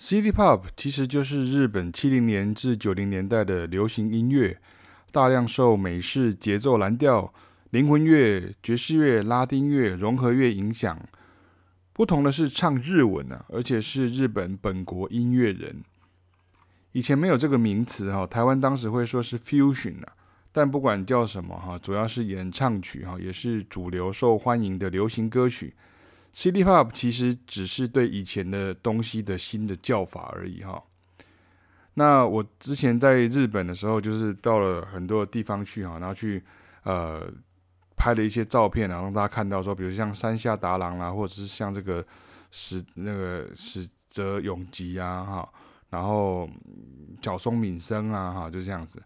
City Pop 其实就是日本七零年至九零年代的流行音乐，大量受美式节奏蓝调、灵魂乐、爵士乐、拉丁乐、融合乐影响。不同的是唱日文啊，而且是日本本国音乐人。以前没有这个名词哈，台湾当时会说是 Fusion 啊，但不管叫什么哈，主要是演唱曲哈，也是主流受欢迎的流行歌曲。City Pop 其实只是对以前的东西的新的叫法而已哈。那我之前在日本的时候，就是到了很多地方去哈，然后去呃拍了一些照片啊，让大家看到说，比如像山下达郎啦，或者是像这个石那个矢泽永吉啊哈，然后角松敏生啊哈，就这样子。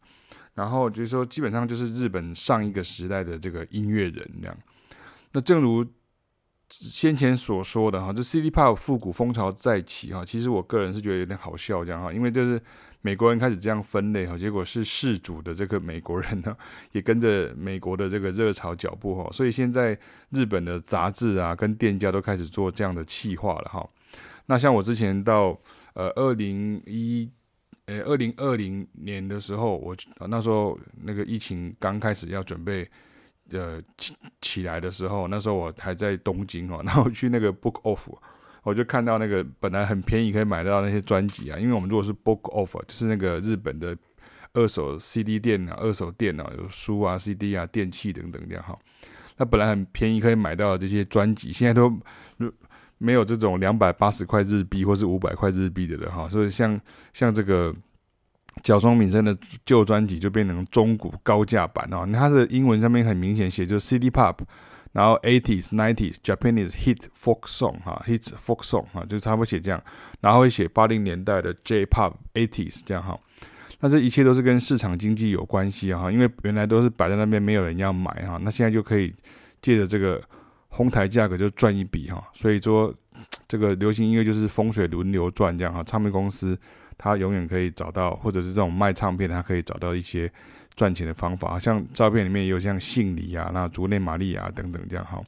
然后就是说，基本上就是日本上一个时代的这个音乐人这样。那正如先前所说的哈，这 City Pop 复古风潮再起哈，其实我个人是觉得有点好笑这样哈，因为就是美国人开始这样分类哈，结果是世主的这个美国人呢，也跟着美国的这个热潮脚步哈，所以现在日本的杂志啊跟店家都开始做这样的企划了哈。那像我之前到呃二零一呃二零二零年的时候，我那时候那个疫情刚开始要准备。呃，起起来的时候，那时候我还在东京哦，然后去那个 Book Off，我就看到那个本来很便宜可以买到那些专辑啊，因为我们如果是 Book Off，就是那个日本的二手 CD 店啊，二手店啊，有书啊、CD 啊、电器等等这样哈。那本来很便宜可以买到这些专辑，现在都没有这种两百八十块日币或是五百块日币的了哈。所以像像这个。角松敏生的旧专辑就变成中古高价版哦，它的英文上面很明显写就是 City Pop，然后 Eighties、Nineties Japanese Hit Folk Song 哈，Hits Folk Song 哈，就差不多写这样，然后会写八零年代的 J Pop Eighties 这样哈，那这一切都是跟市场经济有关系哈，因为原来都是摆在那边没有人要买哈，那现在就可以借着这个哄抬价格就赚一笔哈，所以说这个流行音乐就是风水轮流转这样哈，唱片公司。他永远可以找到，或者是这种卖唱片，他可以找到一些赚钱的方法。像照片里面也有像杏里啊、那竹内玛利亚等等这样哈。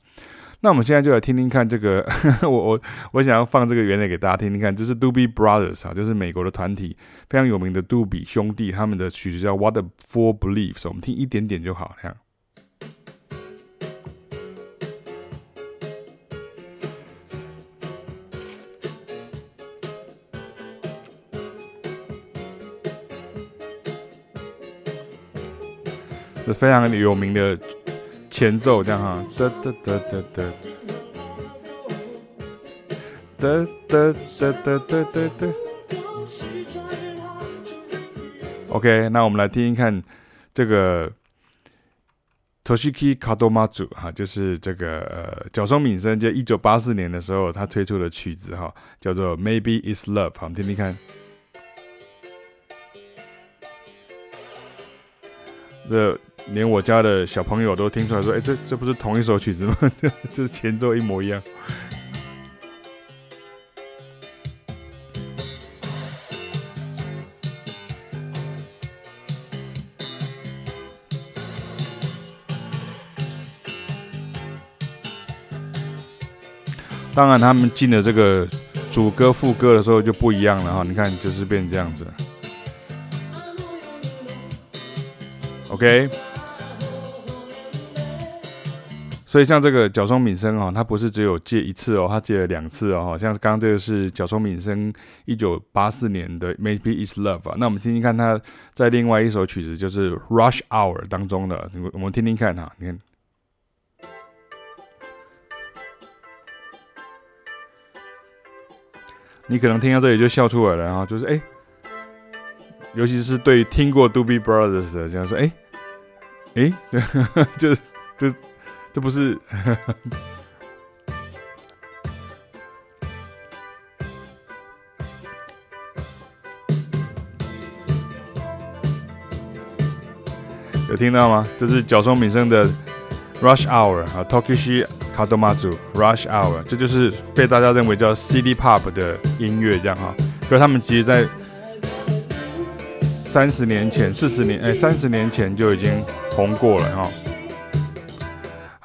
那我们现在就来听听看这个，我我我想要放这个原理给大家听听看，这是 Doobie Brothers 啊，就是美国的团体，非常有名的杜比兄弟，他们的曲子叫 What a Fool Believes，我们听一点点就好，这样。是非常有名的前奏，这样哈，哒哒哒哒哒，哒哒哒哒哒哒哒。OK，那我们来听听看这个 Toshiki Kadomatsu 哈，就是这个呃角松敏生，就一九八四年的时候他推出的曲子哈，叫做 Maybe Is Love，好，我们听听看。这连我家的小朋友都听出来说：“哎，这这不是同一首曲子吗？这这前奏一模一样。”当然，他们进了这个主歌副歌的时候就不一样了哈。你看，就是变成这样子。OK，所以像这个角松敏生哦，他不是只有借一次哦，他借了两次哦。像刚刚这个是角松敏生一九八四年的 Maybe It's Love 啊，那我们听听看他在另外一首曲子就是 Rush Hour 当中的，我们听听看哈，你看，你可能听到这里就笑出来了然后，就是哎，尤其是对听过 Doobie Brothers 的这样说哎。诶，对，就就这不是，有听到吗？这是角松敏生的 Rush Hour 啊，Tokishi Kadomazu Rush Hour，这就是被大家认为叫 City Pop 的音乐，这样哈。可是他们其实，在三十年前、四十年，哎，三十年前就已经。红过了哈，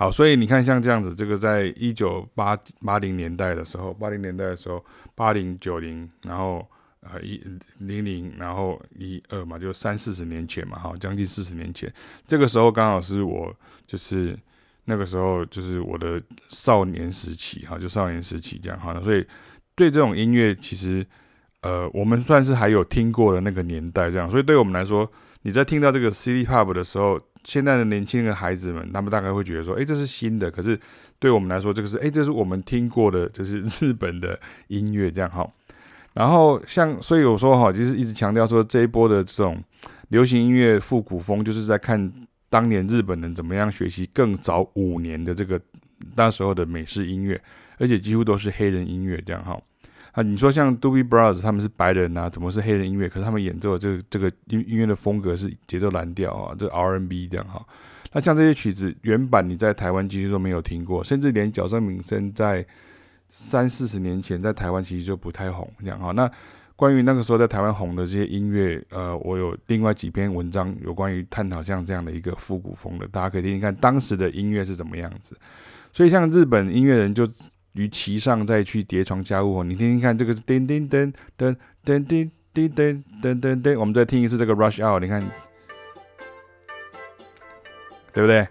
好，所以你看像这样子，这个在一九八八零年代的时候，八零年代的时候，八零九零，然后呃一零零，然后一二嘛，就三四十年前嘛，哈，将近四十年前，这个时候刚好是我就是那个时候就是我的少年时期，哈，就少年时期这样哈，所以对这种音乐其实呃我们算是还有听过的那个年代这样，所以对我们来说，你在听到这个 City Pop 的时候。现在的年轻的孩子们，他们大概会觉得说：“哎，这是新的。”可是对我们来说，这个是哎，这是我们听过的，这是日本的音乐，这样哈。然后像，所以我说哈，就是一直强调说，这一波的这种流行音乐复古风，就是在看当年日本人怎么样学习更早五年的这个那时候的美式音乐，而且几乎都是黑人音乐，这样哈。啊，你说像 Doobie Brothers 他们是白人啊，怎么是黑人音乐？可是他们演奏的这个这个音音乐的风格是节奏蓝调啊，这 R&B 这样哈。那像这些曲子原版你在台湾其实都没有听过，甚至连角声敏生在三四十年前在台湾其实就不太红这样哈。那关于那个时候在台湾红的这些音乐，呃，我有另外几篇文章有关于探讨像这样的一个复古风的，大家可以听听看当时的音乐是怎么样子。所以像日本音乐人就。于其上再去叠床架屋，你听听看，这个是叮叮噔噔噔叮叮噔噔噔噔，我们再听一次这个 Rush Hour，你看，对不对？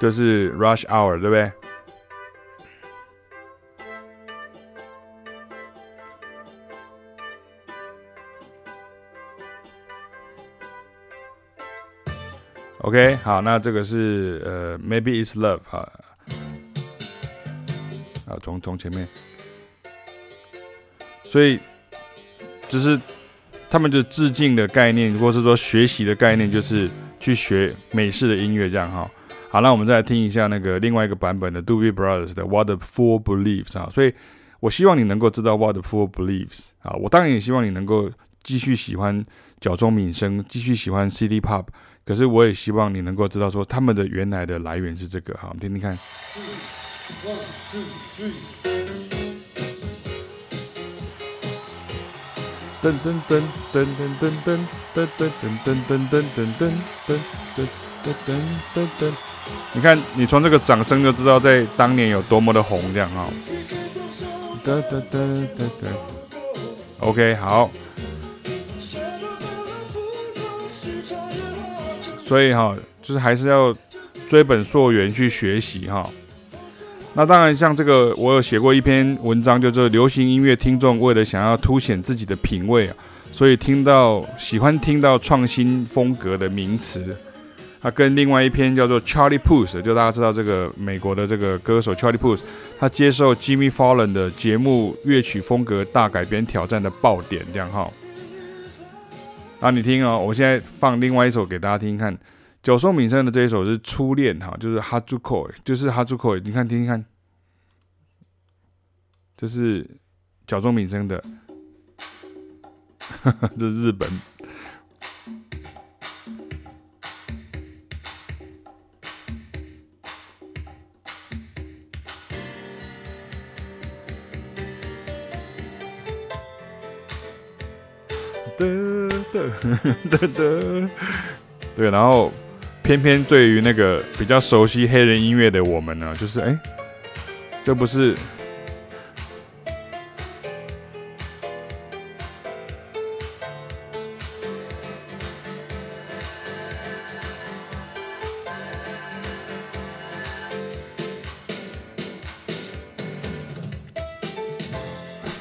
就是 Rush Hour，对不对？OK，好，那这个是呃，Maybe It's Love 哈。啊，从从前面，所以就是他们就致敬的概念，或是说学习的概念，就是去学美式的音乐这样哈。好，那我们再来听一下那个另外一个版本的 d o b i Brothers 的 What the Fool Believes 啊。所以我希望你能够知道 What the Fool Believes 啊。我当然也希望你能够继续喜欢角中敏生，继续喜欢 City Pop。可是我也希望你能够知道说他们的原来的来源是这个。好，我们听听看。One, two, three. 噔噔噔噔噔噔噔噔噔噔噔噔噔噔噔噔噔噔，你看，你从这个掌声就知道在当年有多么的红，这样哈。噔噔噔噔噔。OK，好。所以哈，就是还是要追本溯源去学习哈。那当然，像这个，我有写过一篇文章，就是流行音乐听众为了想要凸显自己的品味啊，所以听到喜欢听到创新风格的名词。他跟另外一篇叫做 Charlie Puth，就大家知道这个美国的这个歌手 Charlie Puth，他接受 Jimmy Fallon 的节目乐曲风格大改编挑战的爆点，这样哈。啊，你听哦，我现在放另外一首给大家听看。角松敏生的这一首是初恋哈，就是哈珠口，就是哈珠口，你看听听看，这是角松敏生的，这是日本。得得得得，对，然后。偏偏对于那个比较熟悉黑人音乐的我们呢，就是哎，这不是，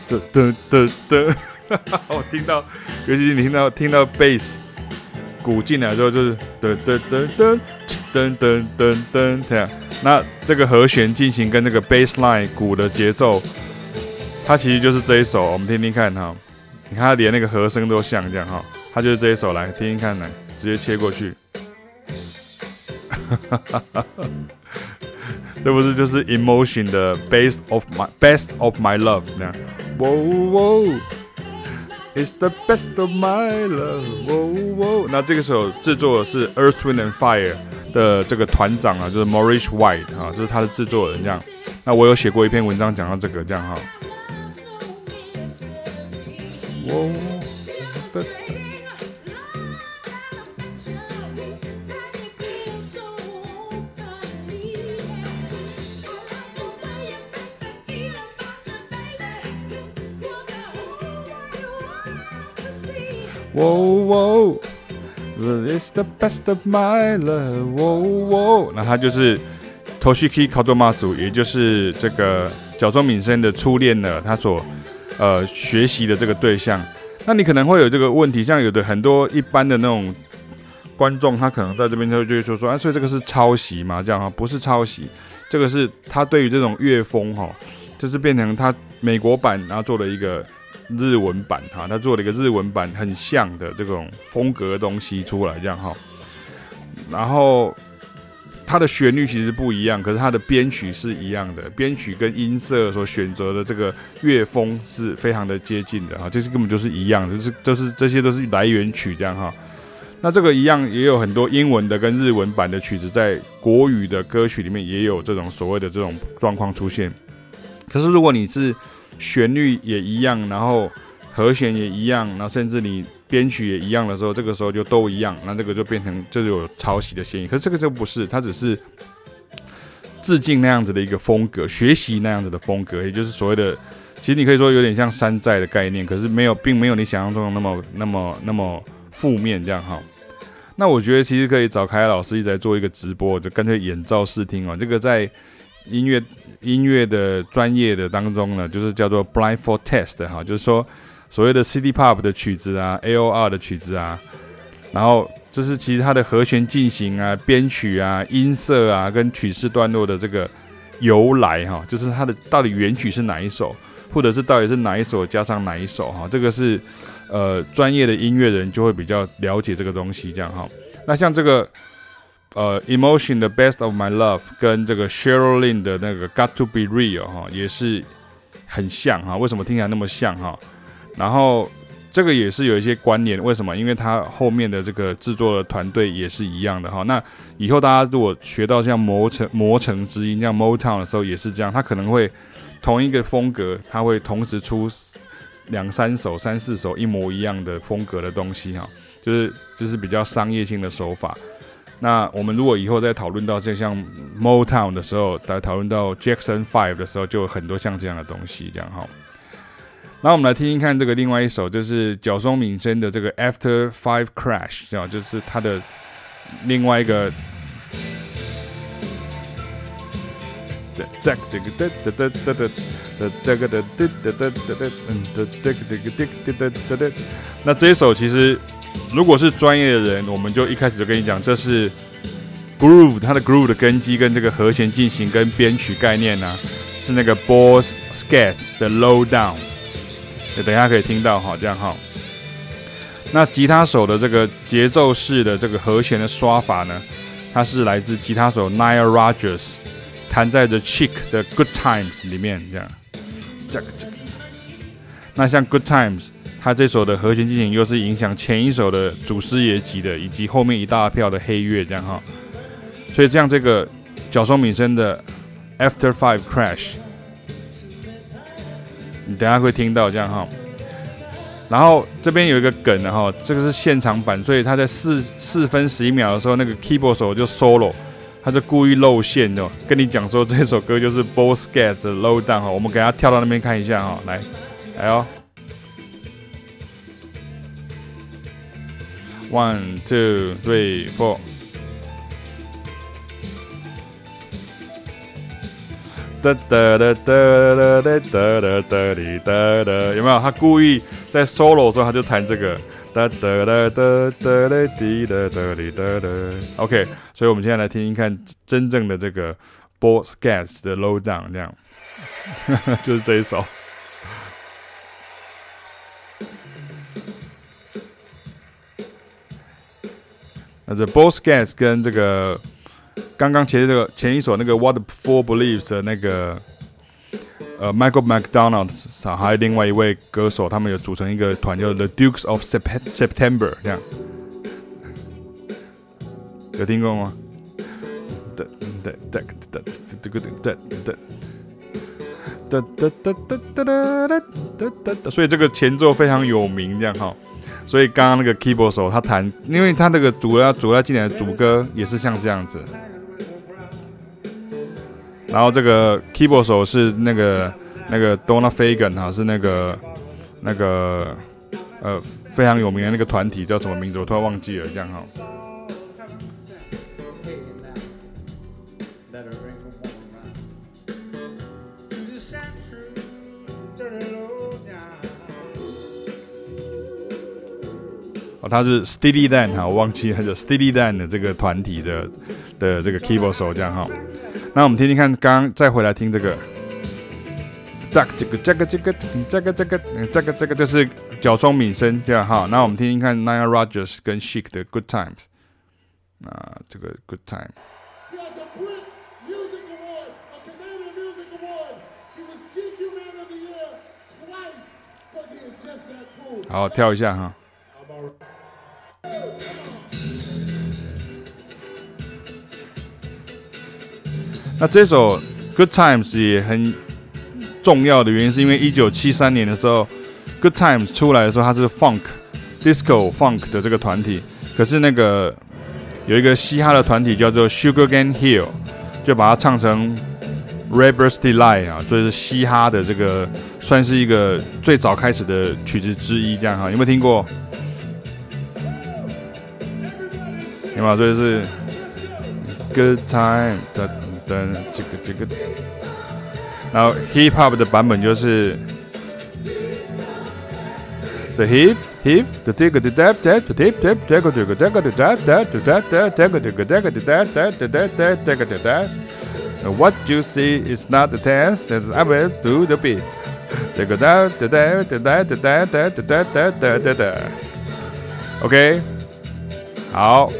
噔噔噔噔，我 听到，尤其是你听到听到贝斯。鼓进来之后就是噔噔噔噔噔噔噔噔这样，那这个和弦进行跟那个 bass line 鼓的节奏，它其实就是这一首，我们听听看哈。你看它连那个和声都像这样哈，它就是这一首，来听听看，来直接切过去。这不是就是 emotion 的 best of my best of my love 那样，哇哇。It's the best of my love。那这个时候制作的是 Earth, Wind and Fire 的这个团长啊，就是 Maurice White 啊，这是他的制作人这样。那我有写过一篇文章讲到这个这样哈。喔，This is the best of my love，喔喔，那他就是。Toshiki kadomazu 也就是这个角中敏生的初恋呢，他所呃学习的这个对象。那你可能会有这个问题，像有的很多一般的那种观众，他可能在这边就就会说说，啊，所以这个是抄袭嘛？这样啊，不是抄袭，这个是他对于这种乐风哈，就是变成他美国版，然后做了一个日文版哈，他做了一个日文版很像的这种风格的东西出来，这样哈，然后。它的旋律其实不一样，可是它的编曲是一样的，编曲跟音色所选择的这个乐风是非常的接近的哈，这是根本就是一样的，就是就是这些都是来源曲这样哈。那这个一样也有很多英文的跟日文版的曲子，在国语的歌曲里面也有这种所谓的这种状况出现。可是如果你是旋律也一样，然后和弦也一样，然后甚至你。编曲也一样的时候，这个时候就都一样，那这个就变成就是有抄袭的嫌疑。可是这个就不是，它只是致敬那样子的一个风格，学习那样子的风格，也就是所谓的，其实你可以说有点像山寨的概念，可是没有，并没有你想象中的那么、那么、那么负面这样哈。那我觉得其实可以找凯老师一直在做一个直播，就干脆演奏试听哦。这个在音乐音乐的专业的当中呢，就是叫做 blindfold test 哈，就是说。所谓的 City Pop 的曲子啊，AOR 的曲子啊，然后这是其实它的和弦进行啊、编曲啊、音色啊，跟曲式段落的这个由来哈，就是它的到底原曲是哪一首，或者是到底是哪一首加上哪一首哈，这个是呃专业的音乐人就会比较了解这个东西这样哈。那像这个呃 Emotion 的 Best of My Love 跟这个 Cheryl Lynn 的那个 Got to Be Real 哈，也是很像哈。为什么听起来那么像哈？然后这个也是有一些关联，为什么？因为它后面的这个制作的团队也是一样的哈。那以后大家如果学到像磨城磨城之音，像 Motown 的时候也是这样，它可能会同一个风格，它会同时出两三首、三四首一模一样的风格的东西哈，就是就是比较商业性的手法。那我们如果以后再讨论到这像 Motown 的时候，再讨论到 Jackson Five 的时候，就有很多像这样的东西这样哈。那我们来听听看这个另外一首，就是角松敏生的这个 After Five Crash，啊，就是他的另外一个。那这一首其实如果是专业的人，我们就一开始就跟你讲，这是 Groove，它的 Groove 的根基跟这个和弦进行跟编曲概念呢，是那个 Boz Scaggs 的 Low Down。等一下可以听到哈，这样哈。那吉他手的这个节奏式的这个和弦的刷法呢，它是来自吉他手 n i a l Rogers 弹在 The Chick 的 Good Times 里面这样。这个这个。那像 Good Times，他这首的和弦进行又是影响前一首的祖师爷级的，以及后面一大票的黑月这样哈。所以这样这个角松敏生的 After Five Crash。你等下会听到这样哈，然后这边有一个梗的哈，这个是现场版，所以他在四四分十一秒的时候，那个 keyboard 手就 solo，他就故意露馅的，跟你讲说这首歌就是 Boz Scaggs 的 Low Down 哈，我们给他跳到那边看一下哈，来，来哦，one two three four。哒哒哒哒哒哒哒哒哒哒哒，有没有？他故意在 solo 的时候他就弹这个哒哒哒哒哒滴哒哒滴哒哒。OK，所以我们现在来听一看真正的这个 Boz Scaggs 的 Low Down，这样，就是这一首。那这 Boz Scaggs 跟这个。刚刚前这个前一首那个 What Fool Believes 的那个呃 Michael McDonald，还有另外一位歌手，他们有组成一个团叫 The Dukes of September，这样有听过吗？哒哒哒哒哒哒哒哒哒哒哒哒哒哒哒哒哒，所以这个前奏非常有名，这样哈。所以刚刚那个 keyboard 手他弹，因为他那个主要主要进来的主歌也是像这样子。然后这个 keyboard 手是那个那个 Donna Fagan 哈，是那个那个呃非常有名的那个团体叫什么名字？我突然忘记了，这样哈。他是 Steely Dan 哈，我忘记他是 Steely Dan 的这个团体的的这个 keyboard 手这样哈。那我们听听看，刚刚再回来听这个，这个这个这个这个这个这个这个这个就是脚松敏生这样哈。那我们听听看 n i a r o g e r s 跟 Chic 的 Good Times，啊，这个 Good Time。好，跳一下哈。那这首 Good Times 也很。重要的原因是因为一九七三年的时候，Good Times 出来的时候，它是 Funk Disco Funk 的这个团体。可是那个有一个嘻哈的团体叫做 Sugarman Hill，就把它唱成 Ravers Delight 啊，就是嘻哈的这个算是一个最早开始的曲子之一。这样哈，有没有听过？有没有？这就是 Good Time 的的这个这个。然后 hip hop 的版本就是，the hip hip the dig the dab dab the dip dip dig the dig the dig the dab dab the dab dab dig the dig the dab dab the dab dab dig the dab。What you see is not the dance that's I will do the beat。dig the dab the dab the dab the dab the dab the dab the dab。OK，好，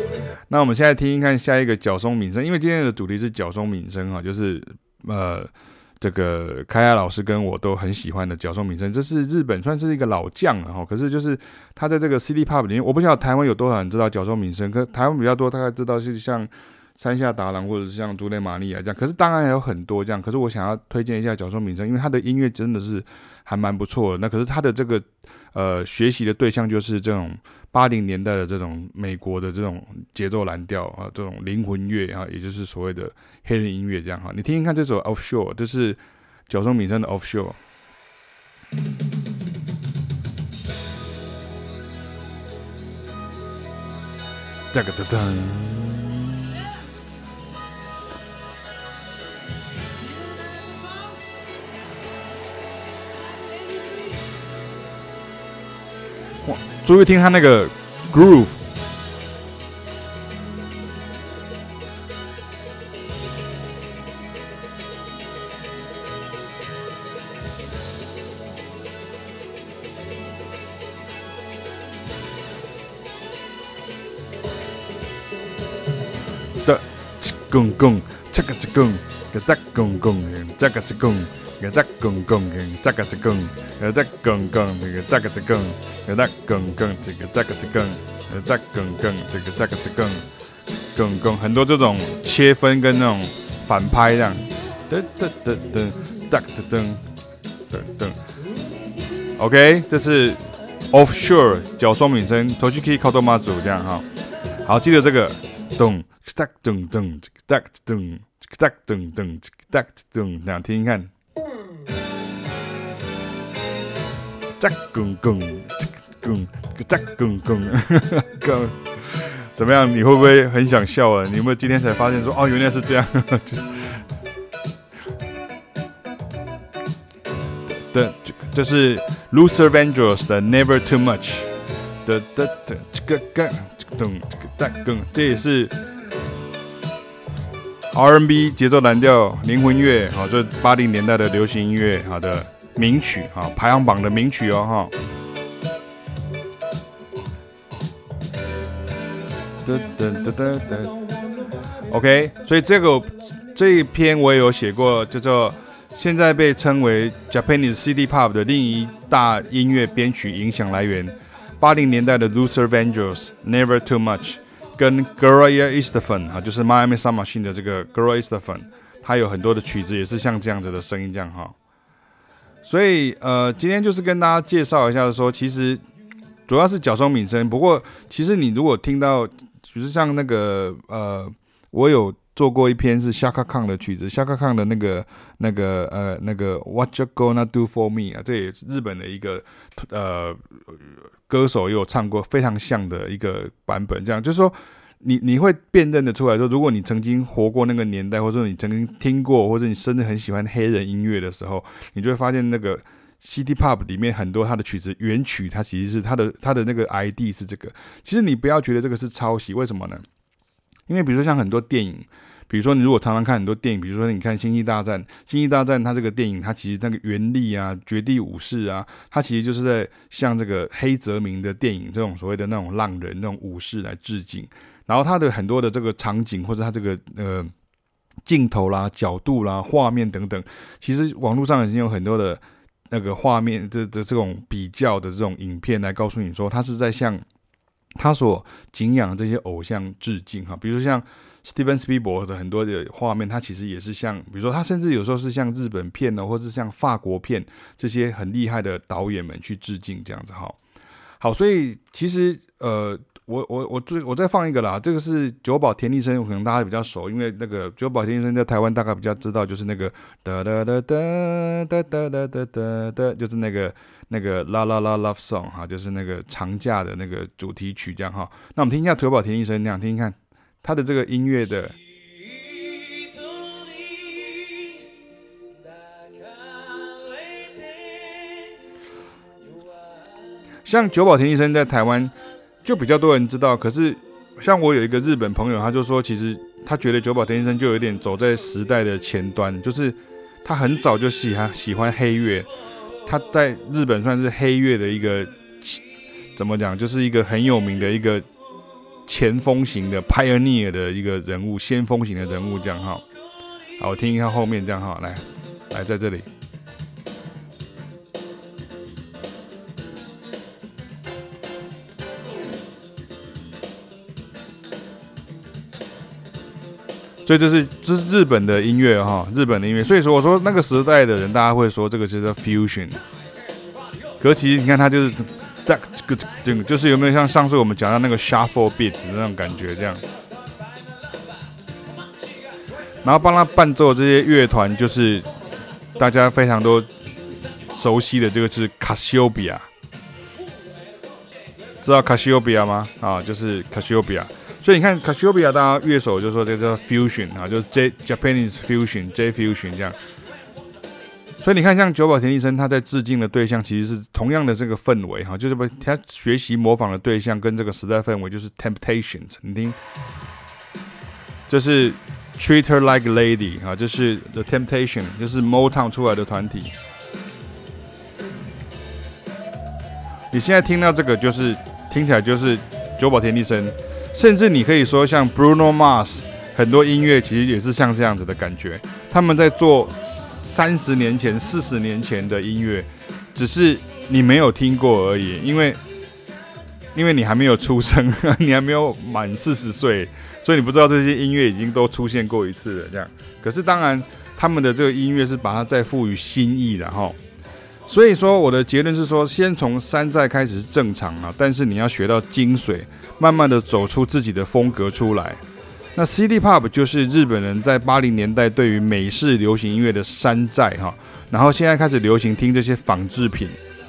那我们现在听听看下一个角松敏生，因为今天的主题是角松敏生哈，就是呃。这个开亚老师跟我都很喜欢的角松敏生，这是日本算是一个老将了哈。可是就是他在这个 CD pop 里面，我不晓得台湾有多少人知道角松敏生，可台湾比较多，大概知道是像山下达郎或者是像竹内玛利亚这样。可是当然还有很多这样。可是我想要推荐一下角松敏生，因为他的音乐真的是还蛮不错的。那可是他的这个呃学习的对象就是这种八零年代的这种美国的这种节奏蓝调啊，这种灵魂乐啊，也就是所谓的。黑人音乐这样哈，你听听看这首 Offshore，这是角松敏生的 Offshore。这个噔噔，注意听他那个 groove。公公，这个这公，个大公公，这个这公，个大公公，这个这公，个大公公，这个这个这公，个大公公，这个这个这公，个大公公，这个这个这公，公公很多这种切分跟那种反拍这样，噔噔噔噔，噔噔噔噔，OK，这是 Offshore 角松敏生，Toshiki Kadomazu 这样哈，好，记得这个咚。哒噔噔，哒噔，哒噔噔，哒噔，两听听看。哒公公，公，哒公公，公，怎么样？你会不会很想笑啊？你有没有今天才发现说，哦，原来是这样？的，这这是 Luther Vandross 的 Never Too Much 的的的这个更，咚，这个哒更，这也是。R&B 节奏蓝调灵魂乐，好，这八零年代的流行音乐，好的名曲，好，排行榜的名曲哦，哈。噔噔噔噔噔。OK，所以这个这一篇我也有写过，叫做现在被称为 Japanese City Pop 的另一大音乐编曲影响来源，八零年代的 Luther Vandross Never Too Much。跟 Gloria Estefan 啊，就是 Miami Sound Machine 的这个 Gloria Estefan，他有很多的曲子也是像这样子的声音这样哈。所以呃，今天就是跟大家介绍一下说，其实主要是角松敏生。不过其实你如果听到，就是像那个呃，我有做过一篇是 Chaka Khan 的曲子，Chaka Khan 的那个那个呃那个 What You Gonna Do For Me 啊，这也是日本的一个呃歌手，也有唱过非常像的一个版本。这样就是说，你你会辨认得出来说，如果你曾经活过那个年代，或者说你曾经听过，或者你甚至很喜欢黑人音乐的时候，你就会发现那个 City Pop 里面很多它的曲子原曲，它其实是它的它的那个 ID 是这个。其实你不要觉得这个是抄袭，为什么呢？因为比如说像很多电影。比如说，你如果常常看很多电影，比如说你看《星际大战》，《星际大战》它这个电影，它其实那个原力啊，《绝地武士》啊，它其实就是在向这个黑泽明的电影这种所谓的那种浪人、那种武士来致敬。然后它的很多的这个场景或者它这个呃镜头啦、角度啦、画面等等，其实网络上已经有很多的那个画面这这这种比较的这种影片来告诉你说，他是在向他所敬仰的这些偶像致敬哈。比如说像。Steven Spielberg 的很多的画面，他其实也是像，比如说，他甚至有时候是像日本片呢，或者是像法国片这些很厉害的导演们去致敬这样子哈。好，所以其实呃，我我我最我再放一个啦，这个是久保田利生，可能大家比较熟，因为那个久保田利生在台湾大概比较知道，就是那个哒哒哒哒哒哒哒哒哒哒，就是那个那个啦啦啦 Love Song 哈，就是那个长假的那个主题曲这样哈。那我们听一下久保田利生那样听听看。他的这个音乐的，像久保田利生在台湾就比较多人知道，可是像我有一个日本朋友，他就说，其实他觉得久保田先生就有点走在时代的前端，就是他很早就喜欢喜欢黑月，他在日本算是黑月的一个怎么讲，就是一个很有名的一个。前锋型的 pioneer 的一个人物，先锋型的人物，这样哈。好，我听一下后面这样哈，来，来在这里。所以这是这是日本的音乐哈，日本的音乐。所以说我说那个时代的人，大家会说这个就是 fusion。可是其实你看，它就是。就是有没有像上次我们讲到那个 shuffle beat 的那种感觉这样，然后帮他伴奏这些乐团就是大家非常多熟悉的这个是卡西欧比亚，知道卡西欧比亚吗？啊，就是卡西欧比亚。所以你看卡西欧比亚，大家乐手就说这个叫 fusion 啊，就是 J Japanese fusion J fusion 这样。所以你看，像久保田利伸，他在致敬的对象其实是同样的这个氛围哈，就是他学习模仿的对象跟这个时代氛围就是 Temptations。你听，这是 Treat Her Like Lady 啊，这是 The Temptation，就是 Motown 出来的团体。你现在听到这个，就是听起来就是久保田利伸，甚至你可以说像 Bruno Mars，很多音乐其实也是像这样子的感觉，他们在做。三十年前、四十年前的音乐，只是你没有听过而已，因为因为你还没有出生，你还没有满四十岁，所以你不知道这些音乐已经都出现过一次了。这样，可是当然，他们的这个音乐是把它再赋予新意的哈。所以说，我的结论是说，先从山寨开始是正常啊，但是你要学到精髓，慢慢的走出自己的风格出来。那 CD Pop 就是日本人在八零年代对于美式流行音乐的山寨哈，然后现在开始流行听这些仿制品，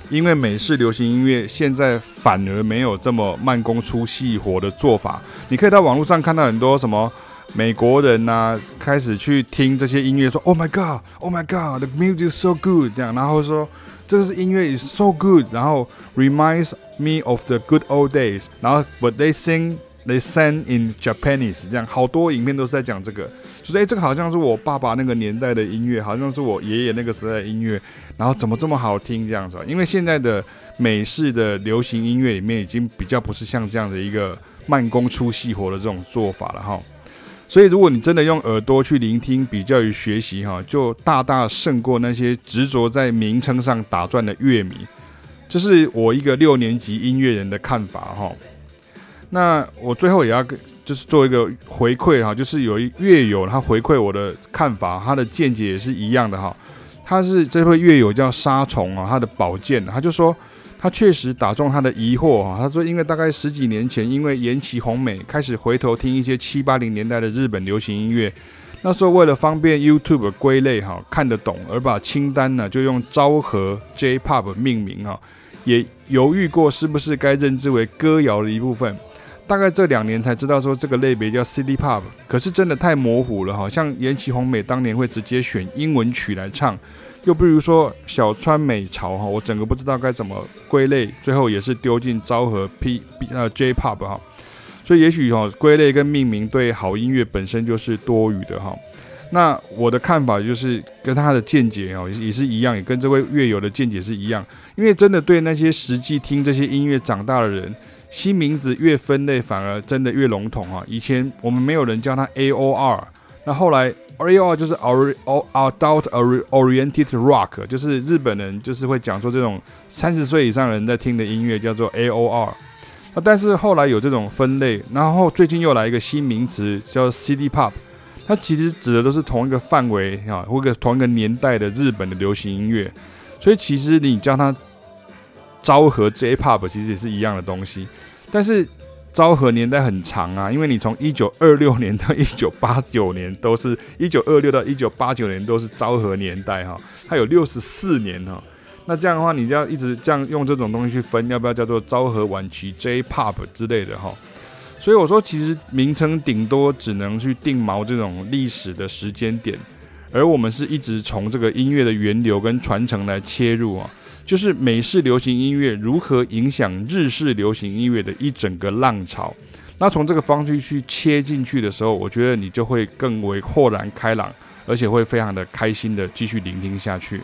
因为美式流行音乐现在反而没有这么慢工出细活的做法。你可以到网络上看到很多什么美国人呐、开始去听这些音乐，说 Oh my God, Oh my God, the music is so good 这样，然后说这个是音乐 is so good，然后 reminds me of the good old days，然后 But they sing They sang in Japanese，这样好多影片都是在讲这个，就是诶，这个好像是我爸爸那个年代的音乐，好像是我爷爷那个时代的音乐，然后怎么这么好听这样子？因为现在的美式的流行音乐里面已经比较不是像这样的一个慢工出细活的这种做法了哈。所以如果你真的用耳朵去聆听，比较于学习哈，就大大胜过那些执着在名称上打转的乐迷。这是我一个六年级音乐人的看法哈。那我最后也要跟，就是做一个回馈哈，就是有一乐友他回馈我的看法，他的见解也是一样的哈。他是这位乐友叫沙虫啊，他的宝剑，他就说，他确实打中他的疑惑啊。他说，因为大概十几年前，因为岩崎宏美开始回头听一些七八零年代的日本流行音乐，那时候为了方便 YouTube 归类哈，看得懂，而把清单呢就用昭和 J-Pop 命名哈，也犹豫过是不是该认知为歌谣的一部分。大概这两年才知道说这个类别叫 City Pop，可是真的太模糊了哈，像岩崎宏美当年会直接选英文曲来唱。又比如说小川美潮哈，我整个不知道该怎么归类，最后也是丢进昭和 P B 呃 J Pop 哈，所以也许哈归类跟命名对好音乐本身就是多余的哈。那我的看法就是跟他的见解哦也是一样，也跟这位乐友的见解是一样，因为真的对那些实际听这些音乐长大的人，新名字越分类反而真的越笼统啊。以前我们没有人叫他 A O R，那后来。AOR 就是 our adult Oriented Rock，就是日本人就是会讲说这种三十岁以上人在听的音乐叫做 AOR。那但是后来有这种分类，然后最近又来一个新名词叫 City Pop，它其实指的都是同一个范围啊，或者同一个年代的日本的流行音乐。所以其实你叫它昭和 J-Pop，其实也是一样的东西，但是。昭和年代很长啊，因为你从一九二六年到 一九八九年都是一九二六到一九八九年都是昭和年代哈，它有六十四年哈。那这样的话，你就要一直这样用这种东西去分，要不要叫做昭和晚期 J-Pop 之类的哈？所以我说，其实名称顶多只能去定锚这种历史的时间点，而我们是一直从这个音乐的源流跟传承来切入啊。就是美式流行音乐如何影响日式流行音乐的一整个浪潮，那从这个方式去切进去的时候，我觉得你就会更为豁然开朗，而且会非常的开心的继续聆听下去。